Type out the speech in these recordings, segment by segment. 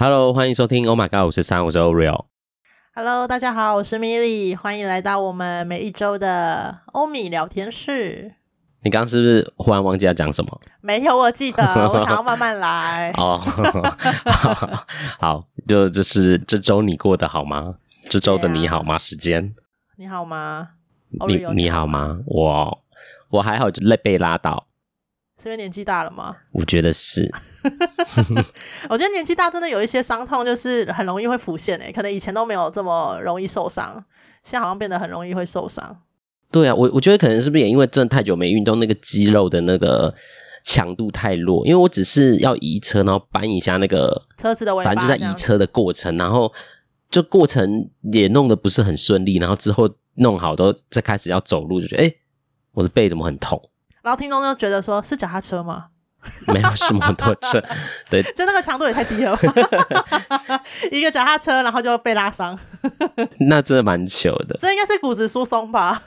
Hello，欢迎收听 Oh My God 五十三，我是 Oreo。Hello，大家好，我是 Milly，欢迎来到我们每一周的欧米聊天室。你刚刚是不是忽然忘记要讲什么？没有，我记得，我想要慢慢来。哦，好，好，就就是这周你过得好吗？这周的你好吗？时间，你好吗？你你好吗？我我还好，就累被拉倒。是因为年纪大了吗？我觉得是。我觉得年纪大真的有一些伤痛，就是很容易会浮现诶。可能以前都没有这么容易受伤，现在好像变得很容易会受伤。对啊，我我觉得可能是不是也因为真的太久没运动，那个肌肉的那个强度太弱。因为我只是要移车，然后搬一下那个车子的尾巴，反正就在移车的过程，然后就过程也弄得不是很顺利，然后之后弄好都再开始要走路，就觉得哎，我的背怎么很痛？然后听众就觉得说：“是脚踏车吗？” 没有，是摩托车。对，就那个强度也太低了。一个脚踏车，然后就被拉伤。那真的蛮糗的。这应该是骨质疏松吧？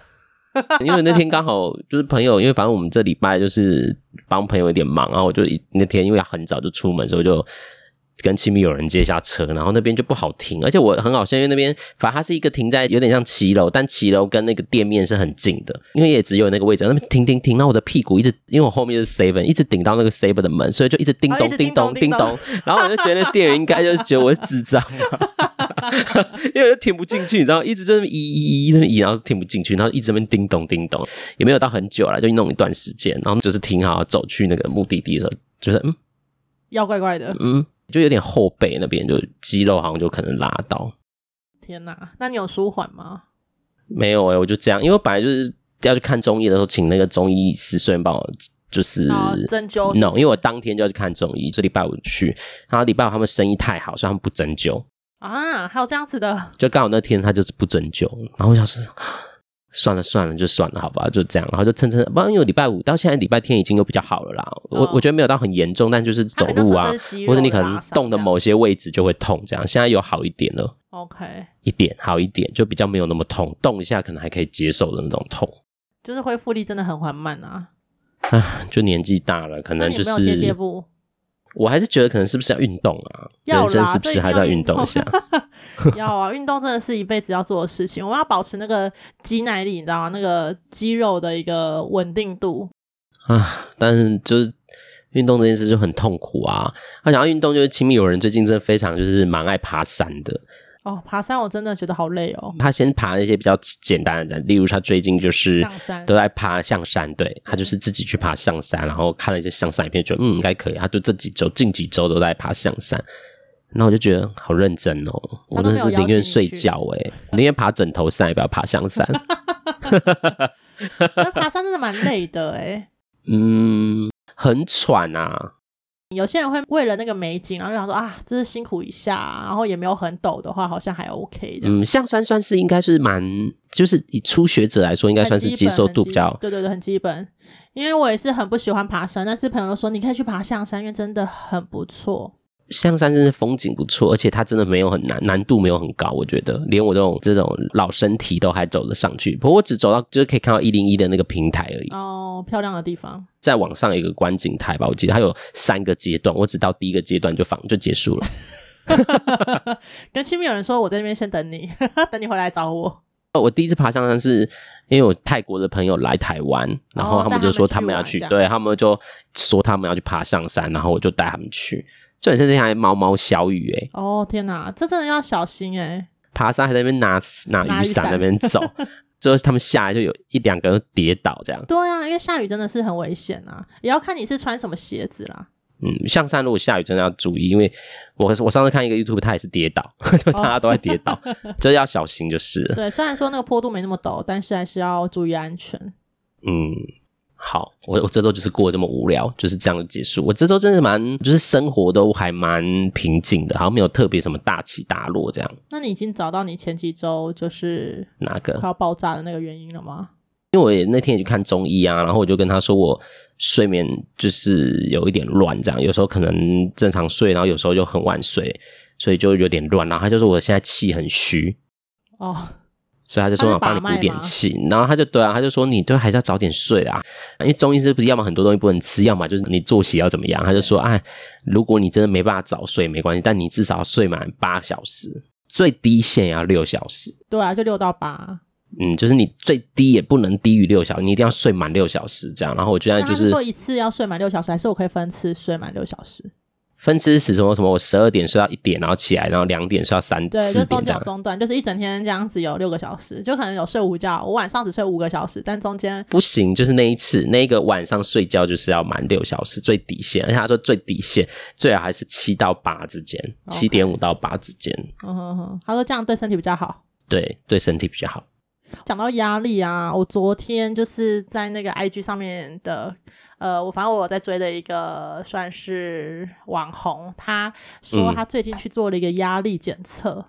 因为那天刚好就是朋友，因为反正我们这礼拜就是帮朋友有点忙，然后我就那天因为很早就出门，所以就。跟亲密友人借一下车，然后那边就不好停，而且我很好笑，因为那边反正它是一个停在有点像骑楼，但骑楼跟那个店面是很近的，因为也只有那个位置，那边停停停，然后我的屁股一直因为我后面就是 seven，一直顶到那个 seven 的门，所以就一直叮咚叮咚叮咚，然后我就觉得那店员应该就是觉得我是智障嘛，因为我就停不进去，你知道，一直就那么移移移这么移，然后停不进去，然后一直在那边叮咚叮咚，也没有到很久了，就弄一段时间，然后就是停好走去那个目的地的时候，觉得嗯，要怪怪的，嗯。就有点后背那边就肌肉好像就可能拉到。天哪，那你有舒缓吗？没有哎、欸，我就这样，因为我本来就是要去看中医的时候，请那个中医师顺便帮我就是针灸。no，因为我当天就要去看中医，这礼拜五去，然后礼拜五他们生意太好，所以他们不针灸啊，还有这样子的，就刚好那天他就是不针灸，然后我想说。算了算了，就算了，好吧，就这样，然后就蹭蹭，不然因为礼拜五到现在礼拜天已经又比较好了啦。哦、我我觉得没有到很严重，但就是走路啊，或者你可能动的某些位置就会痛，这样。现在有好一点了，OK，一点好一点，就比较没有那么痛，动一下可能还可以接受的那种痛。就是恢复力真的很缓慢啊。啊，就年纪大了，可能就是。我还是觉得可能是不是要运动啊？要啦，人生是不是还是要运动一下？要啊，运动真的是一辈子要做的事情。我们要保持那个肌耐力，你知道吗？那个肌肉的一个稳定度啊。但是就是运动这件事就很痛苦啊。他想要运动，就是亲密友人最近真的非常就是蛮爱爬山的。哦，爬山我真的觉得好累哦。他先爬那些比较简单的，例如他最近就是都在爬象山，对，他就是自己去爬象山，然后看了一些象山影片，觉得嗯应该可以。他就这几周近几周都在爬象山，那我就觉得好认真哦。我真的是宁愿睡觉哎，宁愿爬枕头山也不要爬象山。那爬山真的蛮累的哎。嗯，很喘啊。有些人会为了那个美景，然后就想说啊，这是辛苦一下，然后也没有很陡的话，好像还 OK。嗯，象山算是应该是蛮，就是以初学者来说，应该算是接受度比较。对对对，很基本。因为我也是很不喜欢爬山，但是朋友说你可以去爬象山，因为真的很不错。象山真的风景不错，而且它真的没有很难，难度没有很高，我觉得连我这种这种老身体都还走得上去。不过我只走到就是可以看到一零一的那个平台而已。哦，漂亮的地方。再往上有一个观景台吧，我记得它有三个阶段，我只到第一个阶段就放就结束了。跟亲密有人说，我在那边先等你，等你回来找我。我第一次爬象山是因为我泰国的朋友来台湾，然后他们就说他们要去，哦、对他们就说他们要去爬象山，然后我就带他们去。这里是那还毛毛小雨哎！哦天哪，这真的要小心哎！爬山还在那边拿拿 雨伞那边走，最后他们下来就有一两个人跌倒这样。对啊，因为下雨真的是很危险啊，也要看你是穿什么鞋子啦。嗯，象山如果下雨真的要注意，因为我我上次看一个 YouTube，他也是跌倒，就 大家都在跌倒，就要小心就是了。对，虽然说那个坡度没那么陡，但是还是要注意安全。嗯。好，我我这周就是过得这么无聊，就是这样的结束。我这周真的蛮，就是生活都还蛮平静的，好像没有特别什么大起大落这样。那你已经找到你前几周就是哪个快要爆炸的那个原因了吗？因为我也那天也去看中医啊，然后我就跟他说我睡眠就是有一点乱，这样有时候可能正常睡，然后有时候就很晚睡，所以就有点乱。然后他就说我现在气很虚哦。所以他就说我帮你补点气，然后他就对啊，他就说你都还是要早点睡啊，因为中医师不是要么很多东西不能吃，要么就是你作息要怎么样，他就说哎，如果你真的没办法早睡没关系，但你至少要睡满八小时，最低限要六小时。对啊，就六到八。嗯，就是你最低也不能低于六小时，你一定要睡满六小时这样。然后我觉得就是说一次要睡满六小时，还是我可以分次睡满六小时？分吃是什么什么？我十二点睡到一点，然后起来，然后两点睡到三点，对，就中间中断，就是一整天这样子有六个小时，就可能有睡午觉。我晚上只睡五个小时，但中间不行，就是那一次那一个晚上睡觉就是要满六小时最底线，而且他说最底线最好还是七到八之间，七点五到八之间。嗯哼哼，他说这样对身体比较好，对，对身体比较好。讲到压力啊，我昨天就是在那个 IG 上面的，呃，我反正我在追的一个算是网红，他说他最近去做了一个压力检测。嗯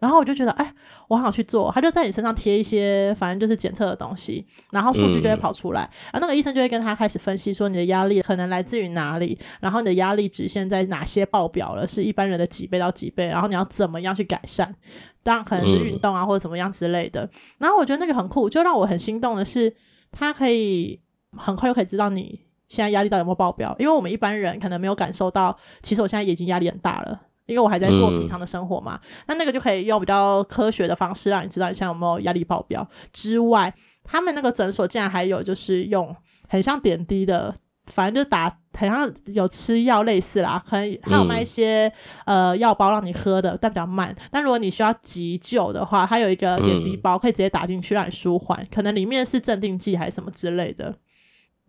然后我就觉得，哎，我好想去做。他就在你身上贴一些，反正就是检测的东西，然后数据就会跑出来。然后那个医生就会跟他开始分析，说你的压力可能来自于哪里，然后你的压力值现在哪些爆表了，是一般人的几倍到几倍，然后你要怎么样去改善？当然可能是运动啊，或者怎么样之类的。然后我觉得那个很酷，就让我很心动的是，他可以很快就可以知道你现在压力到底有没有爆表，因为我们一般人可能没有感受到，其实我现在已经压力很大了。因为我还在过平常的生活嘛，那那个就可以用比较科学的方式让你知道你现在有没有压力爆表。之外，他们那个诊所竟然还有就是用很像点滴的，反正就打很像有吃药类似啦，可能还有卖一些、呃药包让你喝的，但比较慢。但如果你需要急救的话，它有一个点滴包可以直接打进去让你舒缓，可能里面是镇定剂还是什么之类的。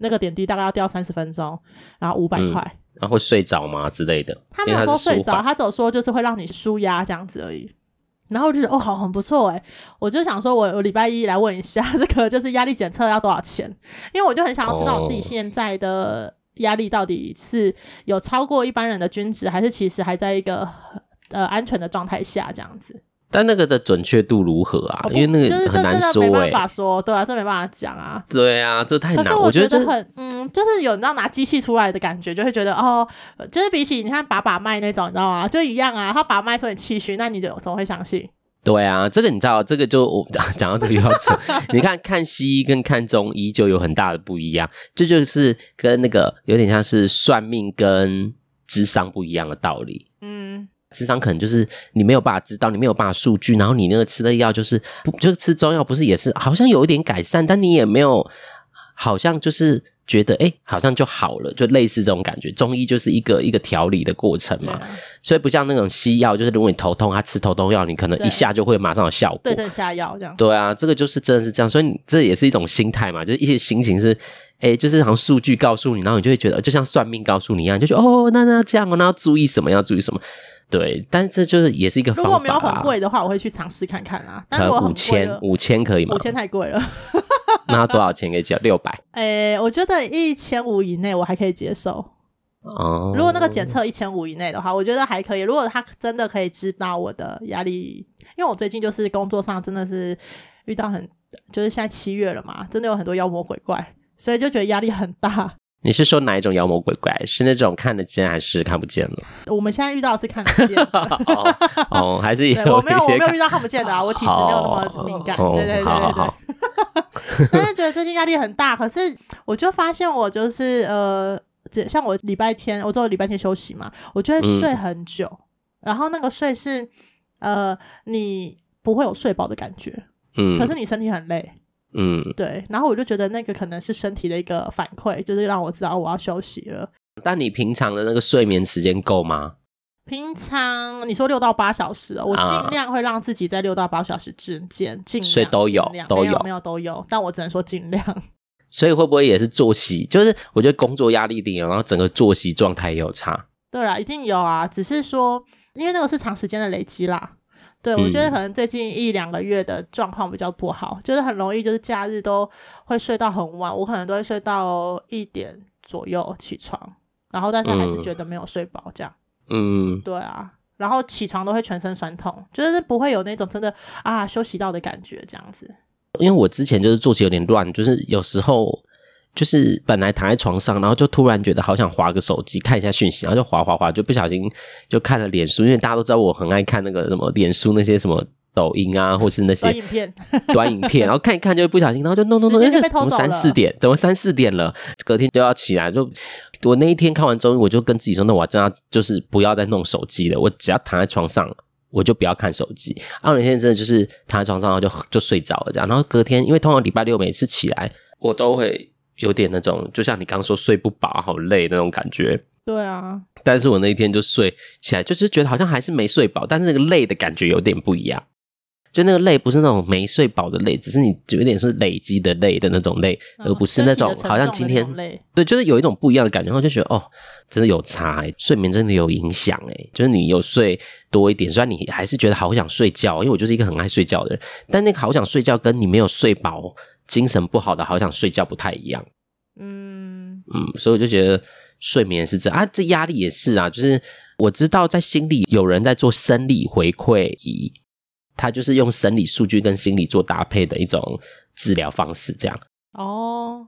那个点滴大概要吊三十分钟，然后五百块。嗯然后会睡着吗之类的？他没有说睡着，他只有说就是会让你舒压这样子而已。然后我就觉得哦，好，很不错诶。我就想说我，我我礼拜一来问一下 这个就是压力检测要多少钱？因为我就很想要知道我自己现在的压力到底是有超过一般人的均值，还是其实还在一个呃安全的状态下这样子。但那个的准确度如何啊？因为那个很难说，欸，没办法说，对啊，这没办法讲啊。对啊，这太难。可是我觉得很，嗯，就是有你知道拿机器出来的感觉，就会觉得哦，就是比起你看把把脉那种，你知道吗？就一样啊。他把脉说你气虚，那你就怎么会相信？对啊，这个你知道，这个就我 讲到这个要扯。你看看西医跟看中医就有很大的不一样，这就，就是跟那个有点像是算命跟智商不一样的道理。嗯。咨商可能就是你没有办法知道，你没有办法数据，然后你那个吃的药就是不，就吃中药不是也是好像有一点改善，但你也没有好像就是觉得哎，好像就好了，就类似这种感觉。中医就是一个一个调理的过程嘛，所以不像那种西药，就是如果你头痛，他吃头痛药，你可能一下就会马上有效果，对症下药这样。对啊，这个就是真的是这样，所以这也是一种心态嘛，就是一些心情是哎，就是好像数据告诉你，然后你就会觉得就像算命告诉你一样，就觉得哦，那那这样，那要注意什么？要注意什么？对，但这就是也是一个方法。如果没有很贵的话，我会去尝试看看啊。但如果五千，五千可以吗？五千太贵了。那要多少钱可以交？六百。诶，我觉得一千五以内我还可以接受。哦。如果那个检测一千五以内的话，我觉得还可以。如果他真的可以知道我的压力，因为我最近就是工作上真的是遇到很，就是现在七月了嘛，真的有很多妖魔鬼怪，所以就觉得压力很大。你是说哪一种妖魔鬼怪？是那种看得见还是看不见的？我们现在遇到的是看得见的 哦，哦，还是有我没有我没有遇到看不见的啊，我体质没有那么敏感。哦、对对对对对。但是觉得最近压力很大，可是我就发现我就是呃，像我礼拜天，我只有礼拜天休息嘛，我就会睡很久，嗯、然后那个睡是呃，你不会有睡饱的感觉，嗯，可是你身体很累。嗯，对，然后我就觉得那个可能是身体的一个反馈，就是让我知道我要休息了。但你平常的那个睡眠时间够吗？平常你说六到八小时，我尽量会让自己在六到八小时之间，尽量睡都有，都有，没有都有，但我只能说尽量。所以会不会也是作息？就是我觉得工作压力一定有，然后整个作息状态也有差。对啦，一定有啊，只是说因为那个是长时间的累积啦。对，我觉得可能最近一两个月的状况比较不好，嗯、就是很容易就是假日都会睡到很晚，我可能都会睡到一点左右起床，然后但是还是觉得没有睡饱这样。嗯，对啊，然后起床都会全身酸痛，就是不会有那种真的啊休息到的感觉这样子。因为我之前就是作息有点乱，就是有时候。就是本来躺在床上，然后就突然觉得好想划个手机看一下讯息，然后就划划划，就不小心就看了脸书，因为大家都知道我很爱看那个什么脸书那些什么抖音啊，或是那些短影片，短影片，然后看一看就会不小心，然后就弄弄弄。怎么三四点？怎么三四点了？隔天就要起来。就我那一天看完之后，我就跟自己说，那我真的就是不要再弄手机了。我只要躺在床上，我就不要看手机。啊，那天真的就是躺在床上，然后就就睡着了这样。然后隔天，因为通常礼拜六每次起来，我都会有点那种，就像你刚说睡不饱、好累那种感觉。对啊。但是我那一天就睡起来，就是觉得好像还是没睡饱，但是那个累的感觉有点不一样。就那个累不是那种没睡饱的累，只是你有点是累积的累的那种累，嗯、而不是那种好像今天累对，就是有一种不一样的感觉，然后就觉得哦，真的有差欸，睡眠真的有影响欸，就是你有睡多一点，虽然你还是觉得好想睡觉，因为我就是一个很爱睡觉的人，但那个好想睡觉跟你没有睡饱、精神不好的好想睡觉不太一样。嗯嗯，所以我就觉得睡眠是这啊，这压力也是啊，就是我知道在心里有人在做生理回馈仪。他就是用生理数据跟心理做搭配的一种治疗方式，这样哦。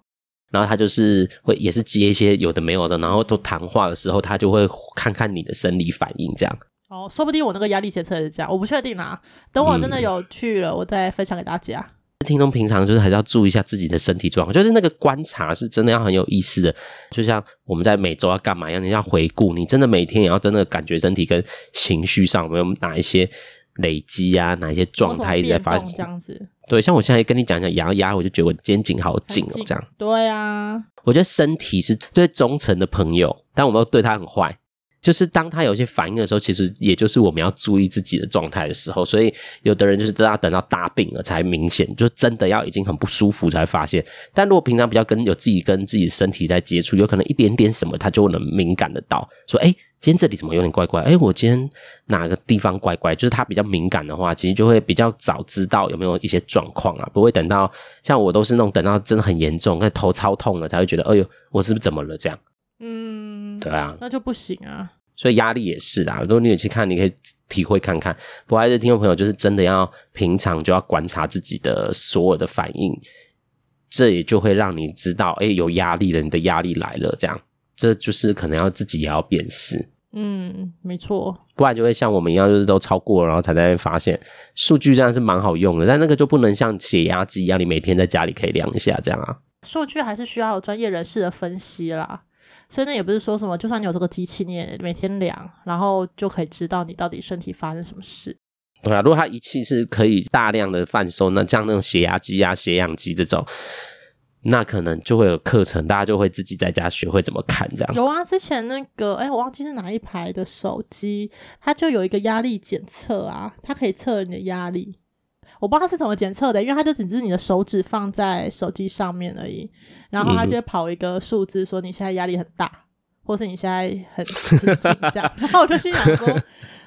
然后他就是会也是接一些有的没有的，然后都谈话的时候，他就会看看你的生理反应，这样。哦，说不定我那个压力检测也是这样，我不确定啦。等我真的有去了，嗯、我再分享给大家。听众平常就是还是要注意一下自己的身体状况，就是那个观察是真的要很有意思的。就像我们在每周要干嘛一样，你要回顾，你真的每天也要真的感觉身体跟情绪上有没有哪一些。累积啊，哪一些状态一直在发生？这样子，对，像我现在跟你讲讲牙牙，我就觉得我肩颈好紧哦，这样。对啊，我觉得身体是最忠诚的朋友，但我们都对他很坏。就是当他有些反应的时候，其实也就是我们要注意自己的状态的时候。所以有的人就是都要等到大病了才明显，就真的要已经很不舒服才发现。但如果平常比较跟有自己跟自己身体在接触，有可能一点点什么，他就能敏感得到，说哎。诶今天这里怎么有点怪怪？哎，我今天哪个地方怪怪？就是他比较敏感的话，其实就会比较早知道有没有一些状况啊，不会等到像我都是那种等到真的很严重，那头超痛了才会觉得，哎呦，我是不是怎么了？这样，嗯，对啊，那就不行啊。所以压力也是啊，如果你有去看，你可以体会看看。不过还是听众朋友，就是真的要平常就要观察自己的所有的反应，这也就会让你知道，哎，有压力了，你的压力来了，这样，这就是可能要自己也要辨识。嗯，没错，不然就会像我们一样，就是都超过了，然后才在发现数据这样是蛮好用的，但那个就不能像血压计一样，你每天在家里可以量一下这样啊。数据还是需要有专业人士的分析啦，所以那也不是说什么，就算你有这个机器，你也每天量，然后就可以知道你到底身体发生什么事。对啊，如果它仪器是可以大量的贩售，那像那种血压机啊、血氧机这种。那可能就会有课程，大家就会自己在家学会怎么看这样。有啊，之前那个，哎、欸，我忘记是哪一排的手机，它就有一个压力检测啊，它可以测你的压力。我不知道它是怎么检测的，因为它就只是你的手指放在手机上面而已，然后它就会跑一个数字，说你现在压力很大，嗯、或是你现在很紧张。然后我就心想说。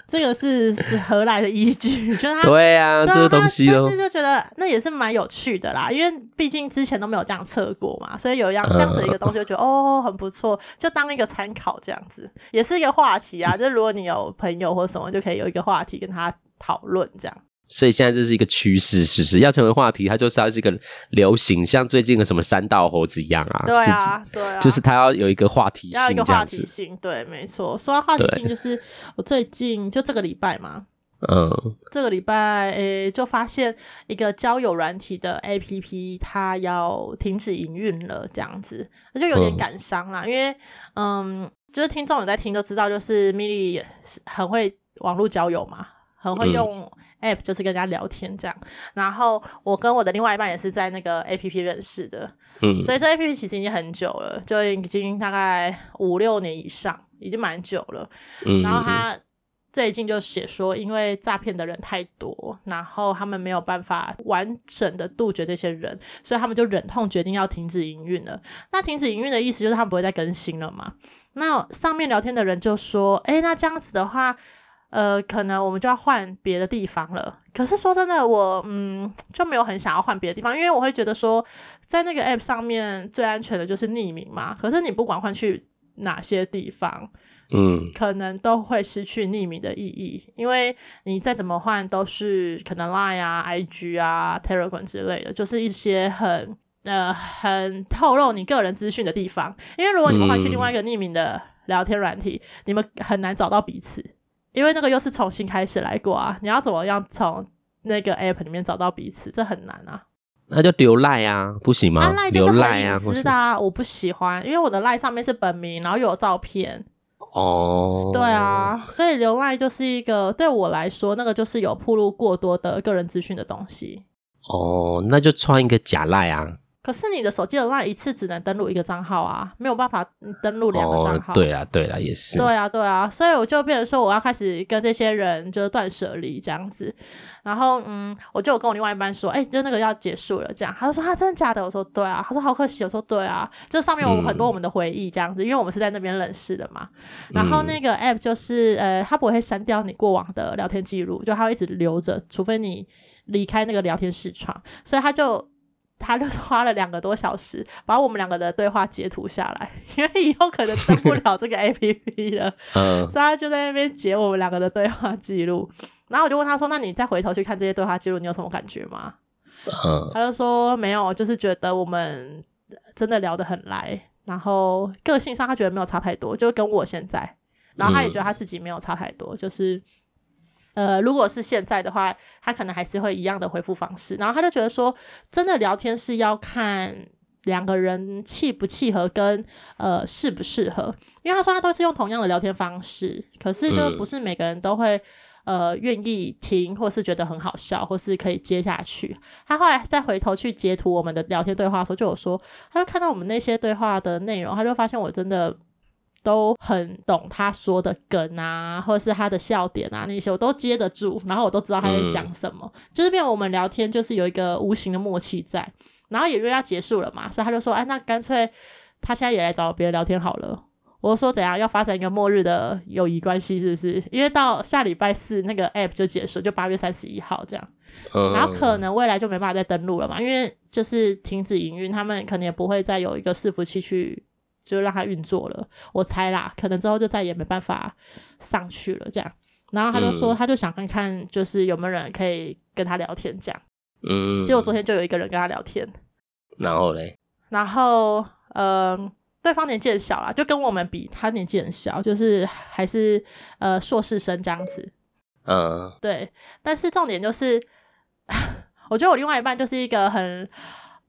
这个是何来的依据？就是他对啊，对啊这个东西，但是就觉得那也是蛮有趣的啦，因为毕竟之前都没有这样测过嘛，所以有一样这样子一个东西，就觉得、嗯、哦很不错，就当一个参考这样子，也是一个话题啊。就如果你有朋友或什么，就可以有一个话题跟他讨论这样。所以现在这是一个趋势，是不是要成为话题？它就是要是一个流行，像最近的什么三道猴子一样啊。对啊，对啊，就是它要有一个话题性，要一个话题性。对，没错。说到话题性，就是我最近就这个礼拜嘛，嗯，这个礼拜诶、欸，就发现一个交友软体的 APP 它要停止营运了，这样子，就有点感伤啦。嗯、因为嗯，就是听众有在听都知道，就是 Milly 很会网络交友嘛，很会用、嗯。App 就是跟人家聊天这样，然后我跟我的另外一半也是在那个 app 认识的，嗯，所以这 app 其实已经很久了，就已经大概五六年以上，已经蛮久了。嗯，然后他最近就写说，因为诈骗的人太多，然后他们没有办法完整的杜绝这些人，所以他们就忍痛决定要停止营运了。那停止营运的意思就是他们不会再更新了嘛？那上面聊天的人就说，诶，那这样子的话。呃，可能我们就要换别的地方了。可是说真的，我嗯就没有很想要换别的地方，因为我会觉得说，在那个 app 上面最安全的就是匿名嘛。可是你不管换去哪些地方，嗯，可能都会失去匿名的意义，因为你再怎么换都是可能 Line 啊、IG 啊、Telegram 之类的，就是一些很呃很透露你个人资讯的地方。因为如果你们换去另外一个匿名的聊天软体，嗯、你们很难找到彼此。因为那个又是重新开始来过啊！你要怎么样从那个 app 里面找到彼此，这很难啊。那就留赖啊，不行吗？留赖啊，是的啊，我不喜欢，因为我的赖上面是本名，然后有照片。哦，对啊，所以留赖就是一个对我来说，那个就是有暴露过多的个人资讯的东西。哦，那就创一个假赖啊。可是你的手机的 LINE 一次只能登录一个账号啊，没有办法登录两个账号。哦。对啊，对啊，也是。对啊，对啊，所以我就变成说，我要开始跟这些人就是断舍离这样子。然后，嗯，我就有跟我另外一半说，哎、欸，就那个要结束了，这样。他就说，他、啊、真的假的？我说，对啊。他说，好可惜。我说，对啊。这上面有很多我们的回忆这样子，嗯、因为我们是在那边认识的嘛。然后那个 app 就是，呃，他不会删掉你过往的聊天记录，就他会一直留着，除非你离开那个聊天视窗。所以他就。他就是花了两个多小时把我们两个的对话截图下来，因为以后可能登不了这个 APP 了，嗯，所以他就在那边截我们两个的对话记录。然后我就问他说：“那你再回头去看这些对话记录，你有什么感觉吗？”嗯，他就说：“没有，就是觉得我们真的聊得很来，然后个性上他觉得没有差太多，就跟我现在，然后他也觉得他自己没有差太多，就是。”呃，如果是现在的话，他可能还是会一样的回复方式。然后他就觉得说，真的聊天是要看两个人契不契合，跟呃适不适合。因为他说他都是用同样的聊天方式，可是就不是每个人都会呃愿意听，或是觉得很好笑，或是可以接下去。他后来再回头去截图我们的聊天对话的时候，就有说，他就看到我们那些对话的内容，他就发现我真的。都很懂他说的梗啊，或者是他的笑点啊，那些我都接得住，然后我都知道他在讲什么，嗯、就是变我们聊天就是有一个无形的默契在，然后也因为要结束了嘛，所以他就说，哎，那干脆他现在也来找别人聊天好了。我说怎样要发展一个末日的友谊关系，是不是？因为到下礼拜四那个 app 就结束，就八月三十一号这样，嗯、然后可能未来就没办法再登录了嘛，因为就是停止营运，他们可能也不会再有一个伺服器去。就让他运作了，我猜啦，可能之后就再也没办法上去了。这样，然后他就说，他就想看看，就是有没有人可以跟他聊天，这样。嗯。结果昨天就有一个人跟他聊天。然后嘞？然后，嗯、呃，对方年纪很小啦，就跟我们比，他年纪很小，就是还是呃硕士生这样子。嗯。对，但是重点就是，我觉得我另外一半就是一个很。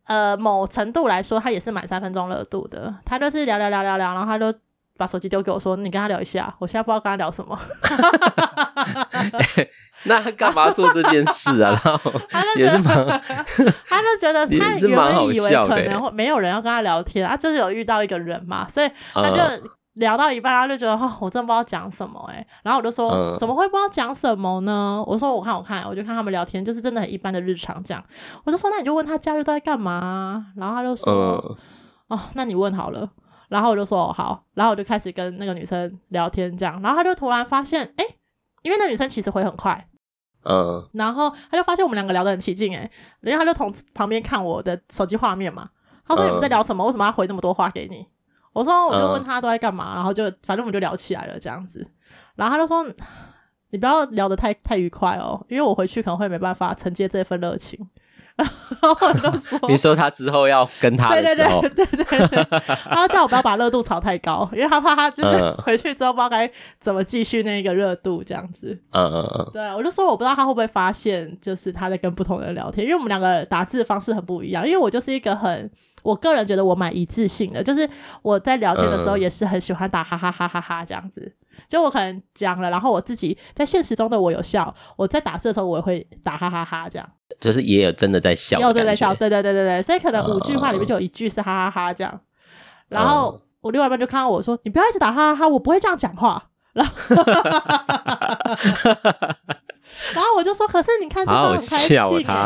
呃，某程度来说，他也是满三分钟热度的。他就是聊聊聊聊聊，然后他就把手机丢给我说：“你跟他聊一下。”我现在不知道跟他聊什么。欸、那干嘛做这件事啊？然后也是蛮，他就觉得他原本以为可能会没有人要跟他聊天，他就是有遇到一个人嘛，所以他就。嗯聊到一半，他就觉得哦，我真的不知道讲什么哎，然后我就说，嗯、怎么会不知道讲什么呢？我说我看我看，我就看他们聊天，就是真的很一般的日常这样。我就说那你就问他假日都在干嘛，然后他就说、嗯、哦，那你问好了。然后我就说哦好，然后我就开始跟那个女生聊天这样，然后他就突然发现哎，因为那女生其实回很快，嗯，然后他就发现我们两个聊得很起劲哎，然后他就从旁边看我的手机画面嘛，他说你们在聊什么？为什么要回那么多话给你？我说，我就问他都在干嘛，嗯、然后就反正我们就聊起来了这样子，然后他就说，你不要聊得太太愉快哦，因为我回去可能会没办法承接这份热情。然后我就说，你说他之后要跟他对，对对对对对，然后叫我不要把热度炒太高，因为他怕他就是回去之后不知道该怎么继续那个热度这样子。嗯嗯嗯，对，我就说我不知道他会不会发现，就是他在跟不同人聊天，因为我们两个打字的方式很不一样，因为我就是一个很。我个人觉得我蛮一致性的，就是我在聊天的时候也是很喜欢打哈哈哈哈哈这样子。就我可能讲了，然后我自己在现实中的我有笑，我在打字的时候我也会打哈哈哈这样。就是也有真的在笑，也有真的在笑，对对对对对。所以可能五句话里面就有一句是哈哈哈这样。然后我另外一半就看到我说：“你不要一直打哈哈哈，我不会这样讲话。”然后。然后我就说，可是你看对方很开心，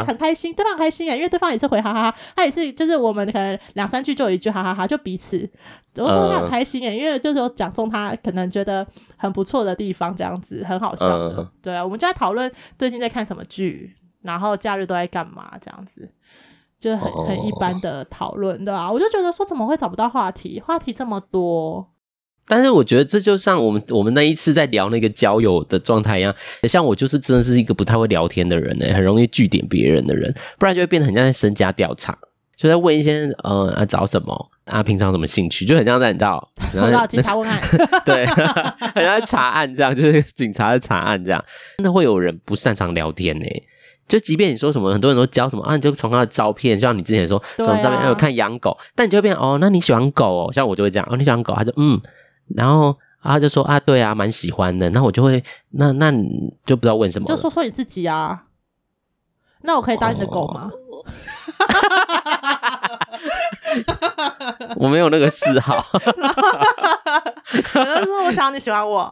很开心，对方很开心哎，因为对方也是回哈哈哈，他也是，就是我们可能两三句就有一句哈哈哈，就彼此，我说他很开心哎，因为就是有讲中他可能觉得很不错的地方，这样子很好笑的，对啊，我们就在讨论最近在看什么剧，然后假日都在干嘛，这样子，就很很一般的讨论，对啊，我就觉得说怎么会找不到话题，话题这么多。但是我觉得这就像我们我们那一次在聊那个交友的状态一样，像我就是真的是一个不太会聊天的人呢，很容易据点别人的人，不然就会变得很像在身家调查，就在问一些呃啊找什么？啊平常什么兴趣，就很像在你知道，然后警察问案，对，很像在查案这样，就是警察在查案这样，真的会有人不擅长聊天呢。就即便你说什么，很多人都教什么啊，你就从他的照片，像你之前说从照片还有看养狗，但你就会变哦，那你喜欢狗哦？像我就会这样哦，你喜欢狗，他就嗯，然后他就说啊，对啊，蛮喜欢的。那我就会那那你就不知道问什么，就说说你自己啊。那我可以当你的狗吗？哦、我没有那个嗜好。可能说我想你喜欢我。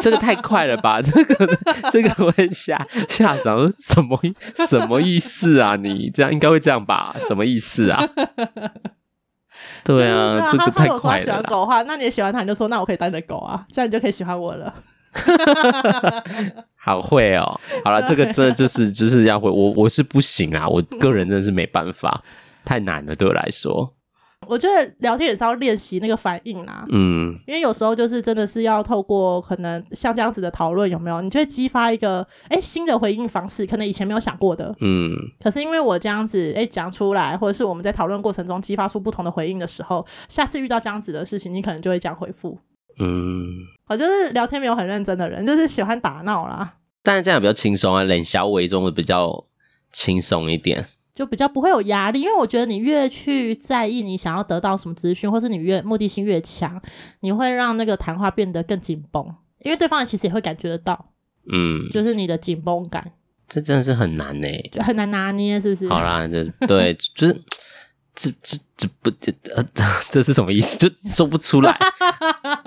这个太快了吧！这个这个我会吓吓长，什么什么意思啊？你这样应该会这样吧？什么意思啊？对啊，这个太快了。他如果说喜欢狗的话，那你也喜欢他，你就说那我可以当你的狗啊，这样你就可以喜欢我了。好会哦！好了，这个真的就是就是要会，我我是不行啊，我个人真的是没办法，太难了对我来说。我觉得聊天也是要练习那个反应啦，嗯，因为有时候就是真的是要透过可能像这样子的讨论有没有，你就会激发一个哎新的回应方式，可能以前没有想过的，嗯。可是因为我这样子哎讲出来，或者是我们在讨论过程中激发出不同的回应的时候，下次遇到这样子的事情，你可能就会讲回复。嗯，我就是聊天没有很认真的人，就是喜欢打闹啦。但是这样比较轻松啊，冷小伟中的比较轻松一点。就比较不会有压力，因为我觉得你越去在意你想要得到什么资讯，或是你越目的性越强，你会让那个谈话变得更紧绷，因为对方其实也会感觉得到，嗯，就是你的紧绷感，这真的是很难呢，就很难拿捏，是不是？好啦，这对，就是这这这不这呃这 这是什么意思？就说不出来，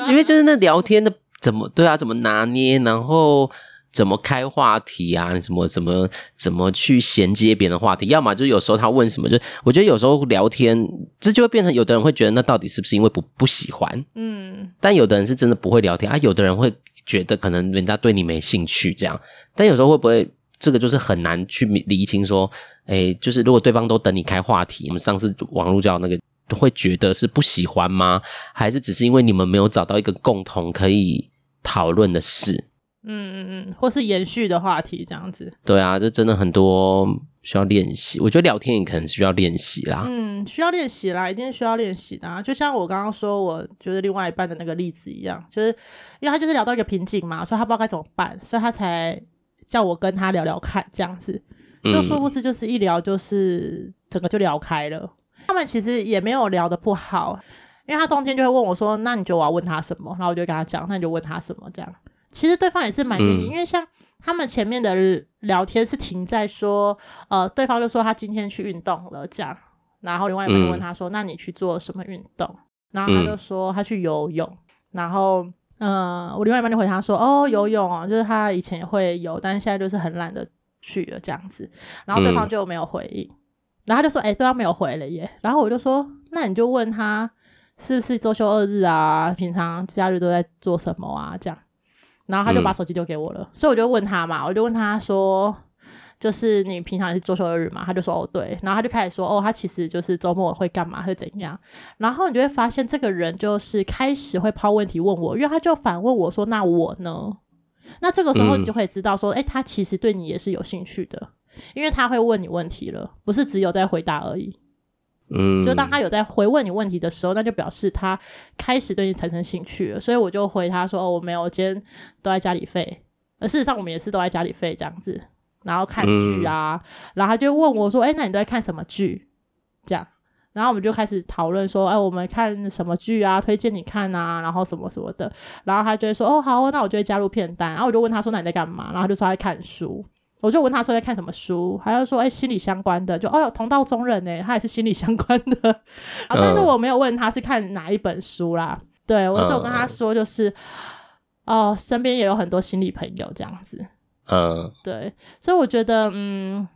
因为就是那聊天的怎么对啊，怎么拿捏，然后。怎么开话题啊？什么怎么怎么去衔接别人的话题？要么就是有时候他问什么，就我觉得有时候聊天，这就会变成有的人会觉得那到底是不是因为不不喜欢？嗯，但有的人是真的不会聊天啊，有的人会觉得可能人家对你没兴趣这样。但有时候会不会这个就是很难去厘清说，哎，就是如果对方都等你开话题，我们上次网络叫那个会觉得是不喜欢吗？还是只是因为你们没有找到一个共同可以讨论的事？嗯嗯嗯，或是延续的话题这样子。对啊，这真的很多需要练习。我觉得聊天也可能需要练习啦。嗯，需要练习啦，一定需要练习的啊。就像我刚刚说，我觉得另外一半的那个例子一样，就是因为他就是聊到一个瓶颈嘛，所以他不知道该怎么办，所以他才叫我跟他聊聊看这样子。就殊不知就是一聊就是整个就聊开了。嗯。他们其实也没有聊的不好，因为他中间就会问我说：“那你觉得我要问他什么？”然后我就跟他讲：“那你就问他什么？”这样。其实对方也是蛮愿意，因为像他们前面的聊天是停在说，呃，对方就说他今天去运动了，这样，然后另外一个人问他说，那你去做什么运动？然后他就说他去游泳，然后，呃，我另外一半就回他说，哦，游泳哦，就是他以前也会游，但是现在就是很懒得去了这样子，然后对方就没有回应，然后他就说，哎，对方没有回了耶，然后我就说，那你就问他是不是周休二日啊，平常假日都在做什么啊，这样。然后他就把手机丢给我了，嗯，所以我就问他嘛，我就问他说，就是你平常也是周休日嘛？他就说哦对，然后他就开始说哦，他其实就是周末会干嘛会怎样？然后你就会发现这个人就是开始会抛问题问我，因为他就反问我说，那我呢？那这个时候你就可以知道说，哎，嗯，他其实对你也是有兴趣的，因为他会问你问题了，不是只有在回答而已。嗯，就当他有在回问你问题的时候，那就表示他开始对你产生兴趣了。所以我就回他说：“哦，我没有，我今天都在家里废。”而事实上，我们也是都在家里废这样子，然后看剧啊。嗯、然后他就问我说：“哎，那你都在看什么剧？”这样，然后我们就开始讨论说：“哎，我们看什么剧啊？推荐你看啊，然后什么什么的。”然后他就会说：“哦，好，那我就会加入片单。”然后我就问他说：“那你在干嘛？”然后他就说他在看书。我就问他说在看什么书，还要说哎、欸、心理相关的，就哦同道中人呢，他也是心理相关的，啊，但是我没有问他是看哪一本书啦，对，我就跟他说就是哦身边也有很多心理朋友这样子，嗯，对，所以我觉得嗯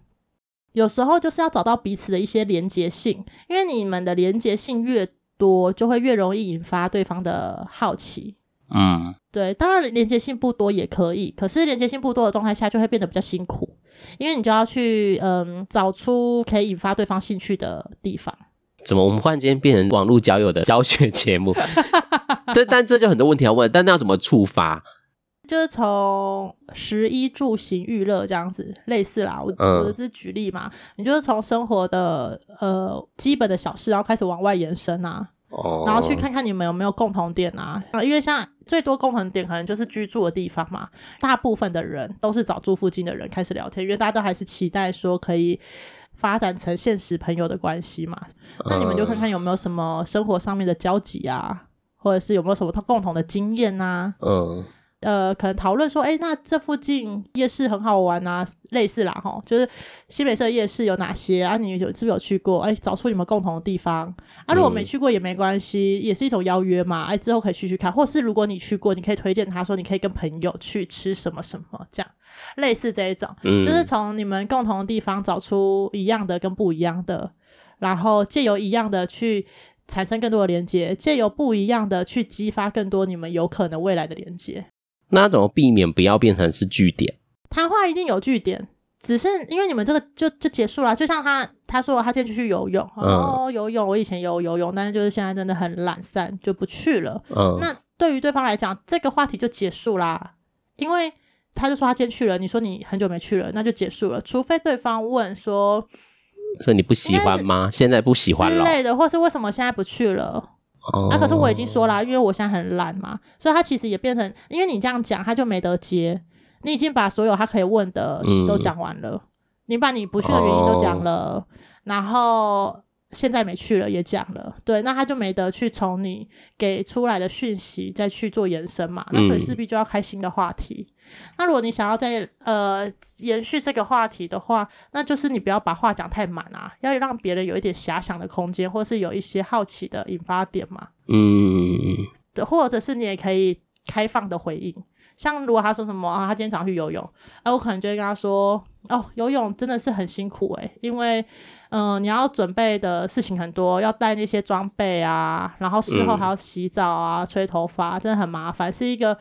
有时候就是要找到彼此的一些连结性，因为你们的连结性越多，就会越容易引发对方的好奇。嗯，对，当然连接性不多也可以，可是连接性不多的状态下就会变得比较辛苦，因为你就要去嗯找出可以引发对方兴趣的地方。怎么我们忽然间变成网络交友的教学节目？这，但这就很多问题要问，但那要怎么触发？就是从食衣住行娱乐这样子类似啦，我、嗯、我只是举例嘛，你就是从生活的呃基本的小事，然后开始往外延伸啊。然后去看看你们有没有共同点啊，因为像最多共同点可能就是居住的地方嘛。大部分的人都是找住附近的人开始聊天，因为大家都还是期待说可以发展成现实朋友的关系嘛。那你们就看看有没有什么生活上面的交集啊，或者是有没有什么共同的经验啊。嗯。呃，可能讨论说，哎，那这附近夜市很好玩啊，类似啦，吼，就是新北市的夜市有哪些啊？你有是不是有去过？哎，找出你们共同的地方啊。如果没去过也没关系，也是一种邀约嘛。哎，之后可以去去看，或是如果你去过，你可以推荐他说，你可以跟朋友去吃什么什么，这样类似这一种，嗯、就是从你们共同的地方找出一样的跟不一样的，然后借由一样的去产生更多的连接，借由不一样的去激发更多你们有可能未来的连接。那怎么避免不要变成是据点？谈话一定有据点，只是因为你们这个就就结束了。就像他他说他今天就去游泳，嗯、哦，游泳我以前有游泳，但是就是现在真的很懒散，就不去了。嗯，那对于对方来讲，这个话题就结束啦。因为他就说他今天去了，你说你很久没去了，那就结束了。除非对方问说，说你不喜欢吗？现在不喜欢了之类的，或是为什么现在不去了？那、可是我已经说了，因为我现在很懒嘛，所以他其实也变成，因为你这样讲，他就没得接。你已经把所有他可以问的都讲完了，嗯、你把你不去的原因都讲了，哦、然后现在没去了也讲了，对，那他就没得去从你给出来的讯息再去做延伸嘛，那所以势必就要开新的话题。嗯那如果你想要再呃延续这个话题的话，那就是你不要把话讲太满啊，要让别人有一点遐想的空间，或是有一些好奇的引发点嘛。嗯，对，或者是你也可以开放的回应，像如果他说什么啊，他今天早上去游泳，哎，我可能就会跟他说，哦，游泳真的是很辛苦诶，因为嗯、呃，你要准备的事情很多，要带那些装备啊，然后事后还要洗澡啊、嗯、吹头发，真的很麻烦，是一个。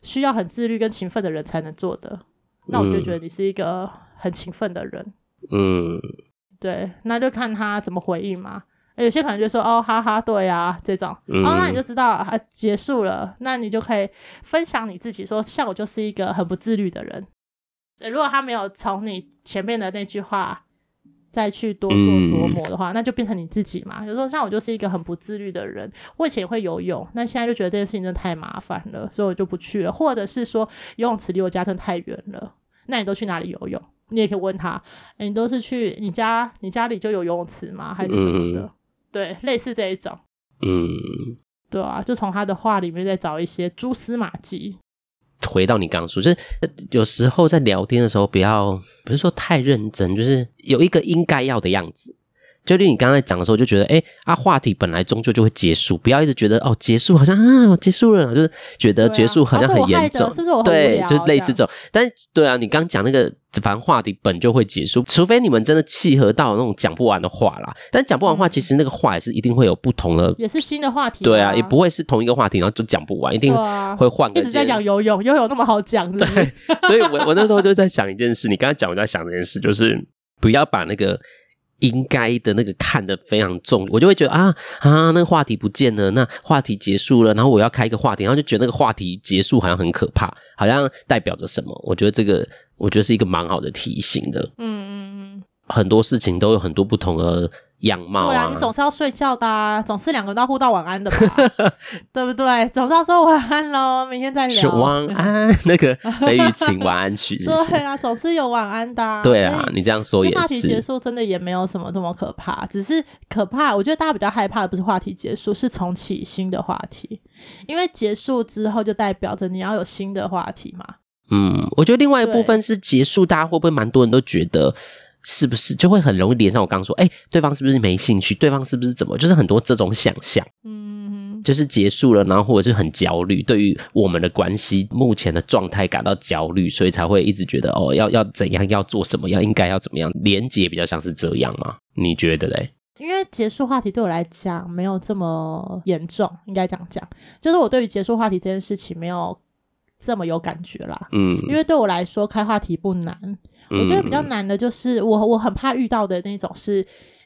需要很自律跟勤奋的人才能做的，那我就觉得你是一个很勤奋的人。嗯，对，那就看他怎么回应嘛。有些可能就说哦，哈哈，对啊，这种，嗯、哦，那你就知道啊，结束了，那你就可以分享你自己说，像我就是一个很不自律的人。如果他没有从你前面的那句话。再去多做琢磨的话，嗯、那就变成你自己嘛。有时候像我就是一个很不自律的人，我以前也会游泳，那现在就觉得这件事情真的太麻烦了，所以我就不去了。或者是说游泳池离我家真的太远了，那你都去哪里游泳？你也可以问他，欸、你都是去你家，你家里就有游泳池吗？还是什么的？嗯、对，类似这一种。嗯，对啊，就从他的话里面再找一些蛛丝马迹。回到你刚说，就是有时候在聊天的时候，不要不是说太认真，就是有一个应该要的样子。就对你刚才讲的时候，就觉得，哎、欸，啊，话题本来终究就会结束，不要一直觉得哦，结束好像啊，结束了，就是觉得结束好像很严重，对，就类似这种。但是，对啊，你刚讲那个，反正话题本就会结束，除非你们真的契合到那种讲不完的话啦。但讲不完话，其实那个话也是一定会有不同的，也是新的话题。对啊，也不会是同一个话题，然后就讲不完，一定会换个。一直在讲游泳，游泳那么好讲的。对，所以我我那时候就在想一件事，你刚才讲，我在想这件事，就是不要把那个。应该的那个看得非常重，我就会觉得啊啊，那个话题不见了，那话题结束了，然后我要开一个话题，然后就觉得那个话题结束好像很可怕，好像代表着什么？我觉得这个，我觉得是一个蛮好的提醒的。嗯嗯嗯，很多事情都有很多不同的。样貌啊，对啊，你总是要睡觉的啊，总是两个都要互道晚安的吧，对不对？总是要说晚安喽，明天再聊。晚安，那个费玉清晚安曲是不是？对啊，总是有晚安的啊。对啊，你这样说也是。话题结束真的也没有什么这么可怕，只是可怕。我觉得大家比较害怕的不是话题结束，是重启新的话题，因为结束之后就代表着你要有新的话题嘛。嗯，我觉得另外一部分是结束，大家会不会蛮多人都觉得？是不是就会很容易连上我刚刚说，哎、欸，对方是不是没兴趣？对方是不是怎么？就是很多这种想象，嗯，就是结束了，然后或者是很焦虑，对于我们的关系目前的状态感到焦虑，所以才会一直觉得哦，要要怎样，要做什么，要应该要怎么样，连结比较像是这样吗？你觉得嘞？因为结束话题对我来讲没有这么严重，应该这样讲，就是我对于结束话题这件事情没有这么有感觉啦，嗯，因为对我来说开话题不难。我觉得比较难的就是我我很怕遇到的那种是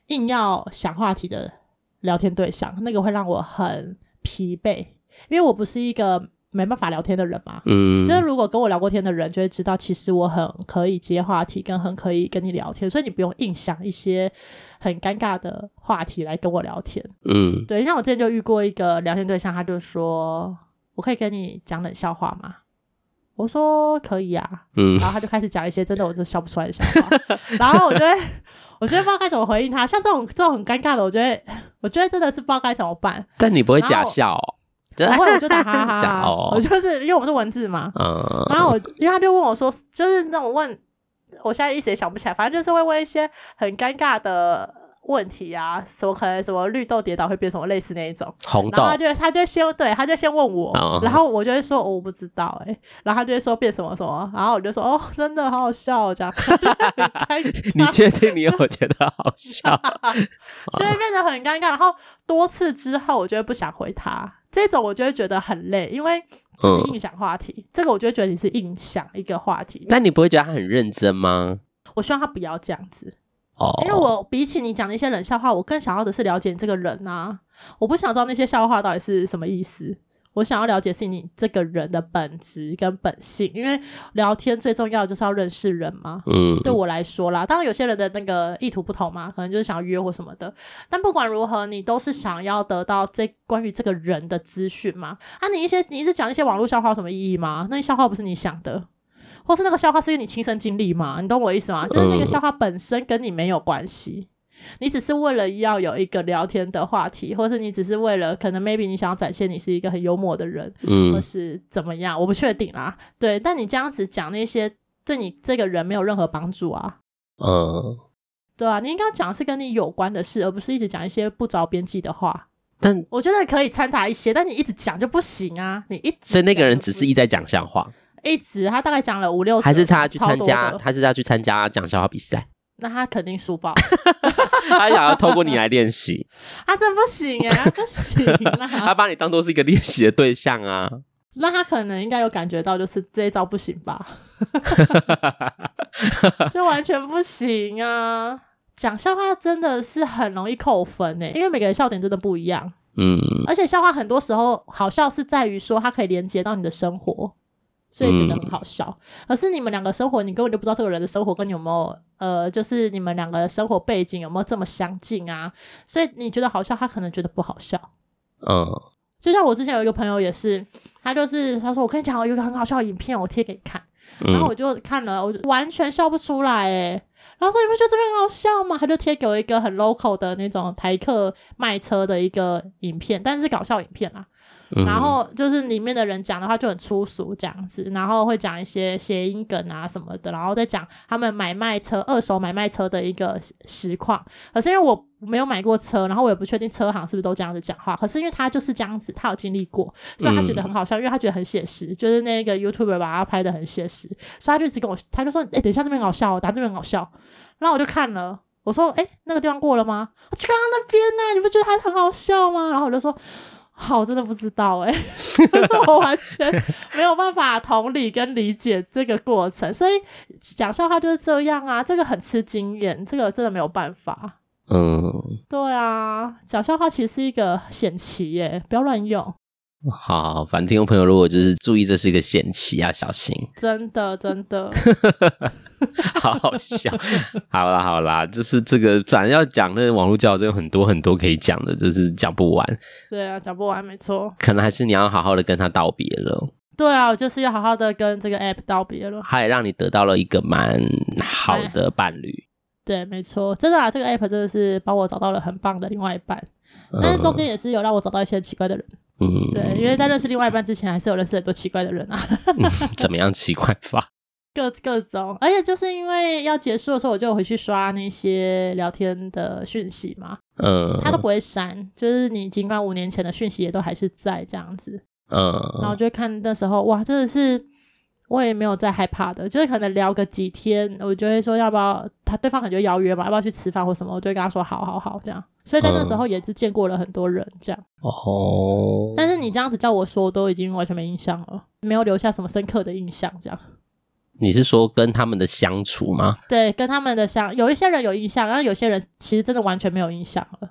硬要想话题的聊天对象，那个会让我很疲惫，因为我不是一个没办法聊天的人嘛。嗯，就是如果跟我聊过天的人就会知道，其实我很可以接话题，跟很可以跟你聊天，所以你不用硬想一些很尴尬的话题来跟我聊天。嗯，对，像我之前就遇过一个聊天对象，他就说。我我可以跟你讲冷笑话吗？我说可以啊，嗯，然后他就开始讲一些真的我真笑不出来的笑话，然后我觉得，我觉得不知道该怎么回应他。像这种这种很尴尬的，我觉得，我觉得真的是不知道该怎么办。但你不会假笑哦？不会，我就打哈哈 我就是因为我们是文字嘛，嗯，然后我因为他就问我说，就是那种问，我现在一时也想不起来，反正就是会问一些很尴尬的。问题啊，什么可能什么绿豆跌倒会变什么类似那一种红豆，然后他就他就先对他就先问我，哦、然后我就会说、哦、我不知道哎、欸，然后他就会说变什么什么，然后我就说哦真的好好笑、哦、这样，你确定你有觉得好笑？就会变得很尴尬，然后多次之后我就会不想回他，这种我就会觉得很累，因为这是印象话题，嗯、这个我就会觉得你是印象一个话题，但你不会觉得他很认真吗？我希望他不要这样子。Oh. 因为我比起你讲那些冷笑话，我更想要的是了解你这个人啊！我不想知道那些笑话到底是什么意思，我想要了解是你这个人的本质跟本性。因为聊天最重要的就是要认识人嘛。嗯，对我来说啦，当然有些人的那个意图不同嘛，可能就是想要约或什么的。但不管如何，你都是想要得到这关于这个人的资讯嘛。啊，你一些你一直讲一些网络笑话有什么意义吗？那些笑话不是你想的。或是那个笑话是你亲身经历吗？你懂我意思吗？就是那个笑话本身跟你没有关系，你只是为了要有一个聊天的话题，或是你只是为了可能 maybe 你想要展现你是一个很幽默的人，嗯，或是怎么样，我不确定啦。对，但你这样子讲那些对你这个人没有任何帮助啊。呃，对啊，你应该讲是跟你有关的事，而不是一直讲一些不着边际的话。但我觉得可以掺杂一些，但你一直讲就不行啊！你一直所以那个人只是一直在讲笑话。一直他大概讲了五六次，还是他去参加，还是他去参加讲笑话比赛？那他肯定输爆，他想要透过你来练习，他真不行哎，不行啦！他把你当做是一个练习的对象啊，那他可能应该有感觉到，就是这一招不行吧？就完全不行啊！讲笑话真的是很容易扣分诶，因为每个人笑点真的不一样，嗯，而且笑话很多时候好笑是在于说它可以连接到你的生活。所以觉得很好笑，嗯、可是你们两个生活，你根本就不知道这个人的生活跟你有没有，呃，就是你们两个的生活背景有没有这么相近啊？所以你觉得好笑，他可能觉得不好笑。嗯，就像我之前有一个朋友也是，他就是他说我跟你讲，我有一个很好笑的影片，我贴给你看，然后我就看了，我就完全笑不出来，诶，然后说你不觉得这边很好笑吗？他就贴给我一个很 local 的那种台客卖车的一个影片，但是搞笑影片啊。然后就是里面的人讲的话就很粗俗这样子，然后会讲一些谐音梗啊什么的，然后再讲他们买卖车、二手买卖车的一个实况。可是因为我没有买过车，然后我也不确定车行是不是都这样子讲话。可是因为他就是这样子，他有经历过，所以他觉得很好笑，因为他觉得很写实，就是那个 YouTuber 把他拍的很写实，所以他就一直跟我，他就说：“哎、欸，等一下这边好笑，打这边好笑。”然后我就看了，我说：“哎、欸，那个地方过了吗？我去刚刚那边呢、啊，你不觉得他很好笑吗？”然后我就说。好，我真的不知道哎、欸，就是我完全没有办法同理跟理解这个过程，所以讲笑话就是这样啊，这个很吃经验，这个真的没有办法。嗯，对啊，讲笑话其实是一个险棋耶，不要乱用。好，反正听众朋友如果就是注意，这是一个险棋啊，小心。真的，真的。好好笑，好啦好啦，就是这个，反正要讲那个网络交友，真有很多很多可以讲的，就是讲不完。对啊，讲不完，没错。可能还是你要好好的跟他道别了。对啊，我就是要好好的跟这个 app 道别了。他也让你得到了一个蛮好的伴侣。对，没错，真的啊，这个 app 真的是帮我找到了很棒的另外一半，嗯、但是中间也是有让我找到一些奇怪的人。嗯，对，因为在认识另外一半之前，还是有认识很多奇怪的人啊。嗯、怎么样奇怪法？各各种，而且就是因为要结束的时候，我就回去刷那些聊天的讯息嘛，嗯，他都不会删，就是你尽管五年前的讯息也都还是在这样子，嗯，然后就会看那时候，哇，真的是我也没有再害怕的，就是可能聊个几天，我就会说要不要，他对方可能就邀约嘛，要不要去吃饭或什么，我就会跟他说好好好这样，所以在那时候也是见过了很多人这样，哦，但是你这样子叫我说，我都已经完全没印象了，没有留下什么深刻的印象这样。你是说跟他们的相处吗？对，跟他们的相，有一些人有印象，然后有些人其实真的完全没有印象了。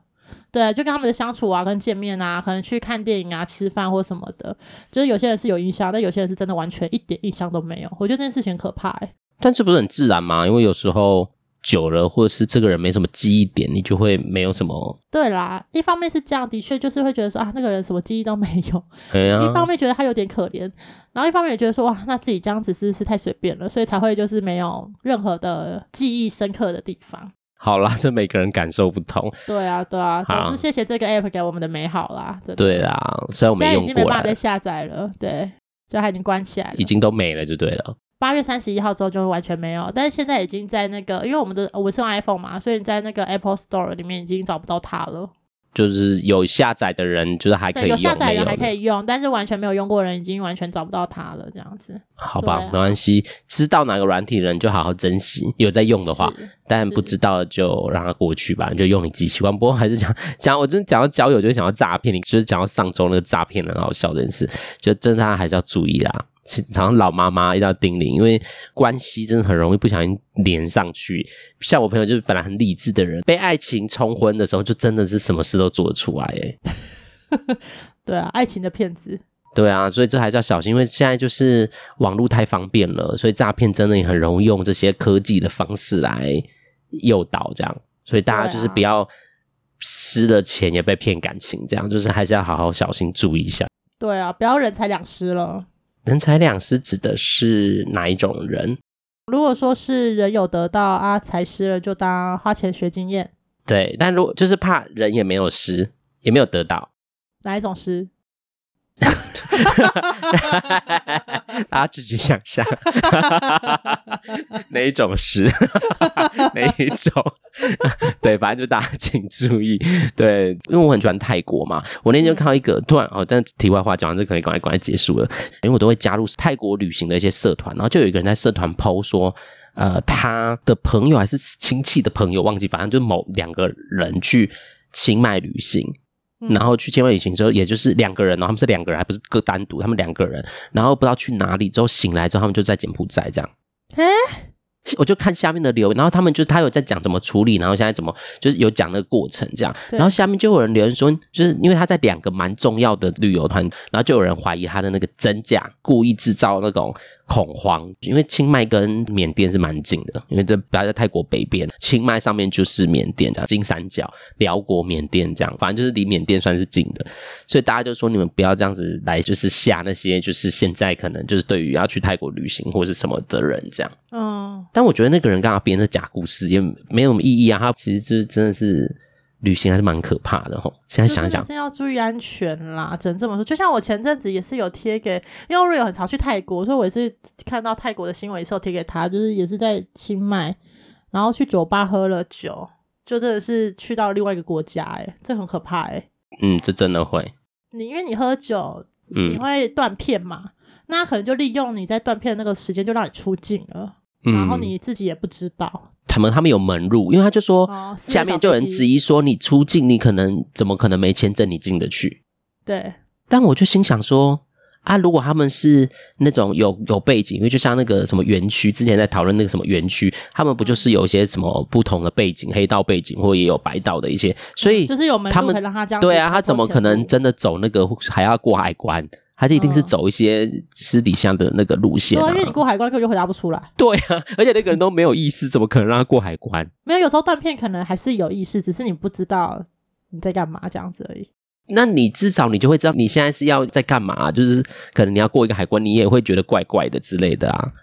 对，就跟他们的相处啊，跟见面啊，可能去看电影啊、吃饭或什么的，就是有些人是有印象，但有些人是真的完全一点印象都没有。我觉得这件事情很可怕欸。但这不是很自然吗？因为有时候久了，或者是这个人没什么记忆点，你就会没有什么。对啦，一方面是这样，的确就是会觉得说啊，那个人什么记忆都没有。对啊。一方面觉得他有点可怜，然后一方面也觉得说哇，那自己这样子是不是太随便了，所以才会就是没有任何的记忆深刻的地方。好啦，这每个人感受不同。对啊，对啊。总之，谢谢这个 app 给我们的美好啦。真的。对啦，虽然我没用过，现在已经没办法再下载了。对，就它已经关起来了，已经都没了，就对了。八月三十一号之后就完全没有，但是现在已经在那个，因为我们的我是用 iPhone 嘛，所以你在那个 Apple Store 里面已经找不到它了。就是有下载的人，就是还可以用，有下载人还可以用，但是完全没有用过的人，已经完全找不到它了。这样子，好吧，啊、没关系。知道哪个软体人就好好珍惜，有在用的话，但不知道就让它过去吧，你就用你自己习惯。不过还是讲讲，我真的讲到交友，就想要诈骗，你就是讲到上周那个诈骗很好笑的事，就真的还是要注意啦。好像老妈妈一定要叮咛，因为关系真的很容易不小心连上去。像我朋友就是本来很理智的人，被爱情冲昏的时候，就真的是什么事都做得出来。哎，对啊，爱情的骗子。对啊，所以这还是要小心，因为现在就是网络太方便了，所以诈骗真的也很容易用这些科技的方式来诱导这样。所以大家就是不要失了钱也被骗感情，这样就是还是要好好小心注意一下。对啊，不要人财两失了。人财两失指的是哪一种人？如果说是人有得到啊，财失了就当花钱学经验。对，但如果就是怕人也没有失，也没有得到，哪一种失？大家自己想象，哪一种是 哪一种？对，反正就大家请注意。对，因为我很喜欢泰国嘛，我那天就看到一个，段哦，但题外话讲完就可以赶快赶快结束了。因为我都会加入泰国旅行的一些社团，然后就有一个人在社团 PO 说，呃，他的朋友还是亲戚的朋友忘记，反正就某两个人去清迈旅行。然后去千万旅行之后，也就是两个人，然后他们是两个人，还不是各单独，他们两个人，然后不知道去哪里，之后醒来之后，他们就在柬埔寨这样。我就看下面的留言，然后他们就是他有在讲怎么处理，然后现在怎么就是有讲那个过程这样，然后下面就有人留言说，就是因为他在两个蛮重要的旅游团，然后就有人怀疑他的那个真假，故意制造那种。恐慌，因为清迈跟缅甸是蛮近的，因为这不要在泰国北边，清迈上面就是缅甸这样，金三角、寮国、缅甸这样，反正就是离缅甸算是近的，所以大家就说你们不要这样子来，就是吓那些就是现在可能就是对于要去泰国旅行或是什么的人这样。嗯，但我觉得那个人刚刚编的假故事也没有什么意义啊，他其实就是真的是。旅行还是蛮可怕的吼，现在想想是要注意安全啦，只能这么说。就像我前阵子也是有贴给，因为瑞有很常去泰国，所以我也是看到泰国的新闻，也是有贴给他，就是也是在清迈，然后去酒吧喝了酒，就真的是去到另外一个国家，诶，这很可怕诶。嗯，这真的会。你因为你喝酒，你会断片嘛？嗯、那可能就利用你在断片的那个时间，就让你出境了，嗯、然后你自己也不知道。他们他们有门路，因为他就说，下面就有人质疑说，你出境，你可能怎么可能没签证，你进得去？对。但我就心想说，啊，如果他们是那种有有背景，因为就像那个什么园区，之前在讨论那个什么园区，他们不就是有一些什么不同的背景，黑道背景，或也有白道的一些，所以就是有门路他这样。对啊，他怎么可能真的走那个还要过海关？他就一定是走一些私底下的那个路线、啊，对，因为你过海关根本就回答不出来。对啊，而且那个人都没有意识，怎么可能让他过海关？没有，有时候断片可能还是有意识，只是你不知道你在干嘛这样子而已。那你至少你就会知道你现在是要在干嘛，就是可能你要过一个海关，你也会觉得怪怪的之类的啊。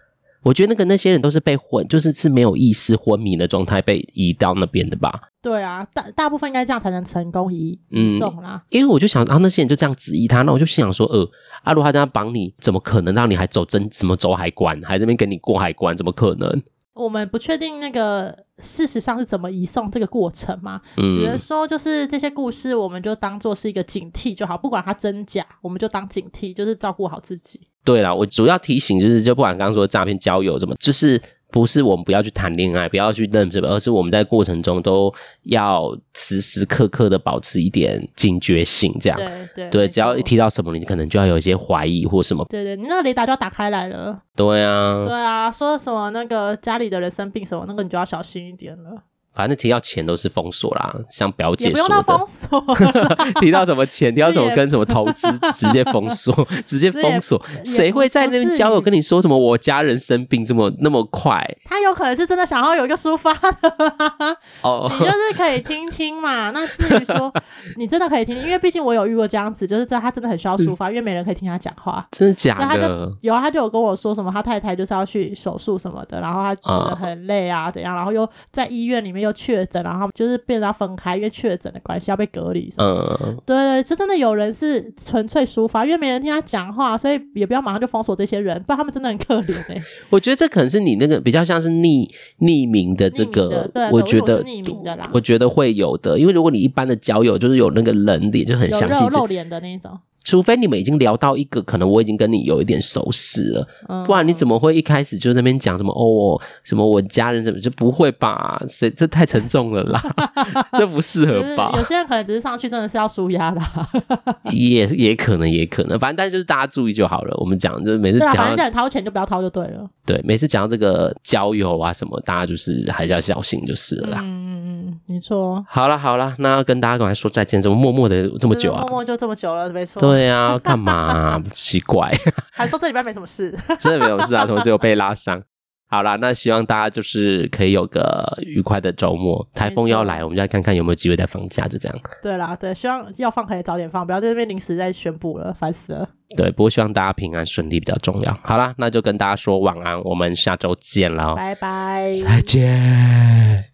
我觉得那个那些人都是被昏，就是是没有意识昏迷的状态被移到那边的吧？对啊，大大部分应该这样才能成功移移送啦。因为我就想，然后那些人就这样质疑他，那我就心想说，呃，阿、啊、如他这样绑你，怎么可能让你还走真怎么走海关，还这边跟你过海关，怎么可能？我们不确定那个事实上是怎么移送这个过程嘛，嗯、只能说就是这些故事，我们就当做是一个警惕就好，不管它真假，我们就当警惕，就是照顾好自己。对啦，我主要提醒就是，就不管刚刚说的诈骗交友怎么，就是。不是我们不要去谈恋爱，不要去认识，而是我们在过程中都要时时刻刻的保持一点警觉性，这样。对对对，只要一提到什么，你可能就要有一些怀疑或什么。对对，你那个雷达就要打开来了。对啊。对啊，说什么那个家里的人生病什么，那个你就要小心一点了。反正提到钱都是封锁啦，像表姐说的，不用到封锁。提到什么钱，提到什么跟什么投资，直接封锁，直接封锁。谁会在那边交友跟你说什么？我家人生病这么那么快？他有可能是真的想要有一个抒发的。哦，你就是可以听听嘛。那至于说你真的可以听听，因为毕竟我有遇过这样子，就是这他真的很需要抒发，因为没人可以听他讲话。真的假的？他就有他就有跟我说什么，他太太就是要去手术什么的，然后他觉得很累啊，怎样，然后又在医院里面又。确诊，然后就是变成要分开，因为确诊的关系要被隔离。嗯，对对，就真的有人是纯粹抒发，因为没人听他讲话，所以也不要马上就封锁这些人，不然他们真的很可怜哎。我觉得这可能是你那个比较像是匿匿名的这个，对，我觉得匿名的啦，我觉得会有的，因为如果你一般的交友就是有那个人脸，就很详细露脸的那种。除非你们已经聊到一个，可能我已经跟你有一点熟识了，嗯、不然你怎么会一开始就在那边讲什么哦，什么我家人怎么就不会吧？这这太沉重了啦，这不适合吧？有些人可能只是上去真的是要舒压的，也也可能也可能，反正但是就是大家注意就好了。我们讲就是每次讲，反正叫你掏钱就不要掏就对了。对，每次讲到这个交友啊什么，大家就是还是要小心就是了啦。嗯没错，好了好了，那要跟大家赶快说再见，怎么默默的这么久啊？默默就这么久了，没错。对啊，干嘛啊？奇怪，还说这礼拜没什么事，真的没有事啊，怎么只有被拉伤。好啦，那希望大家就是可以有个愉快的周末。台风要来，我们就来看看有没有机会再放假，就这样。对啦，对，希望要放可以早点放，不要在这边临时再宣布了，烦死了。对，不过希望大家平安顺利比较重要。好啦，那就跟大家说晚安，我们下周见了，拜拜，再见。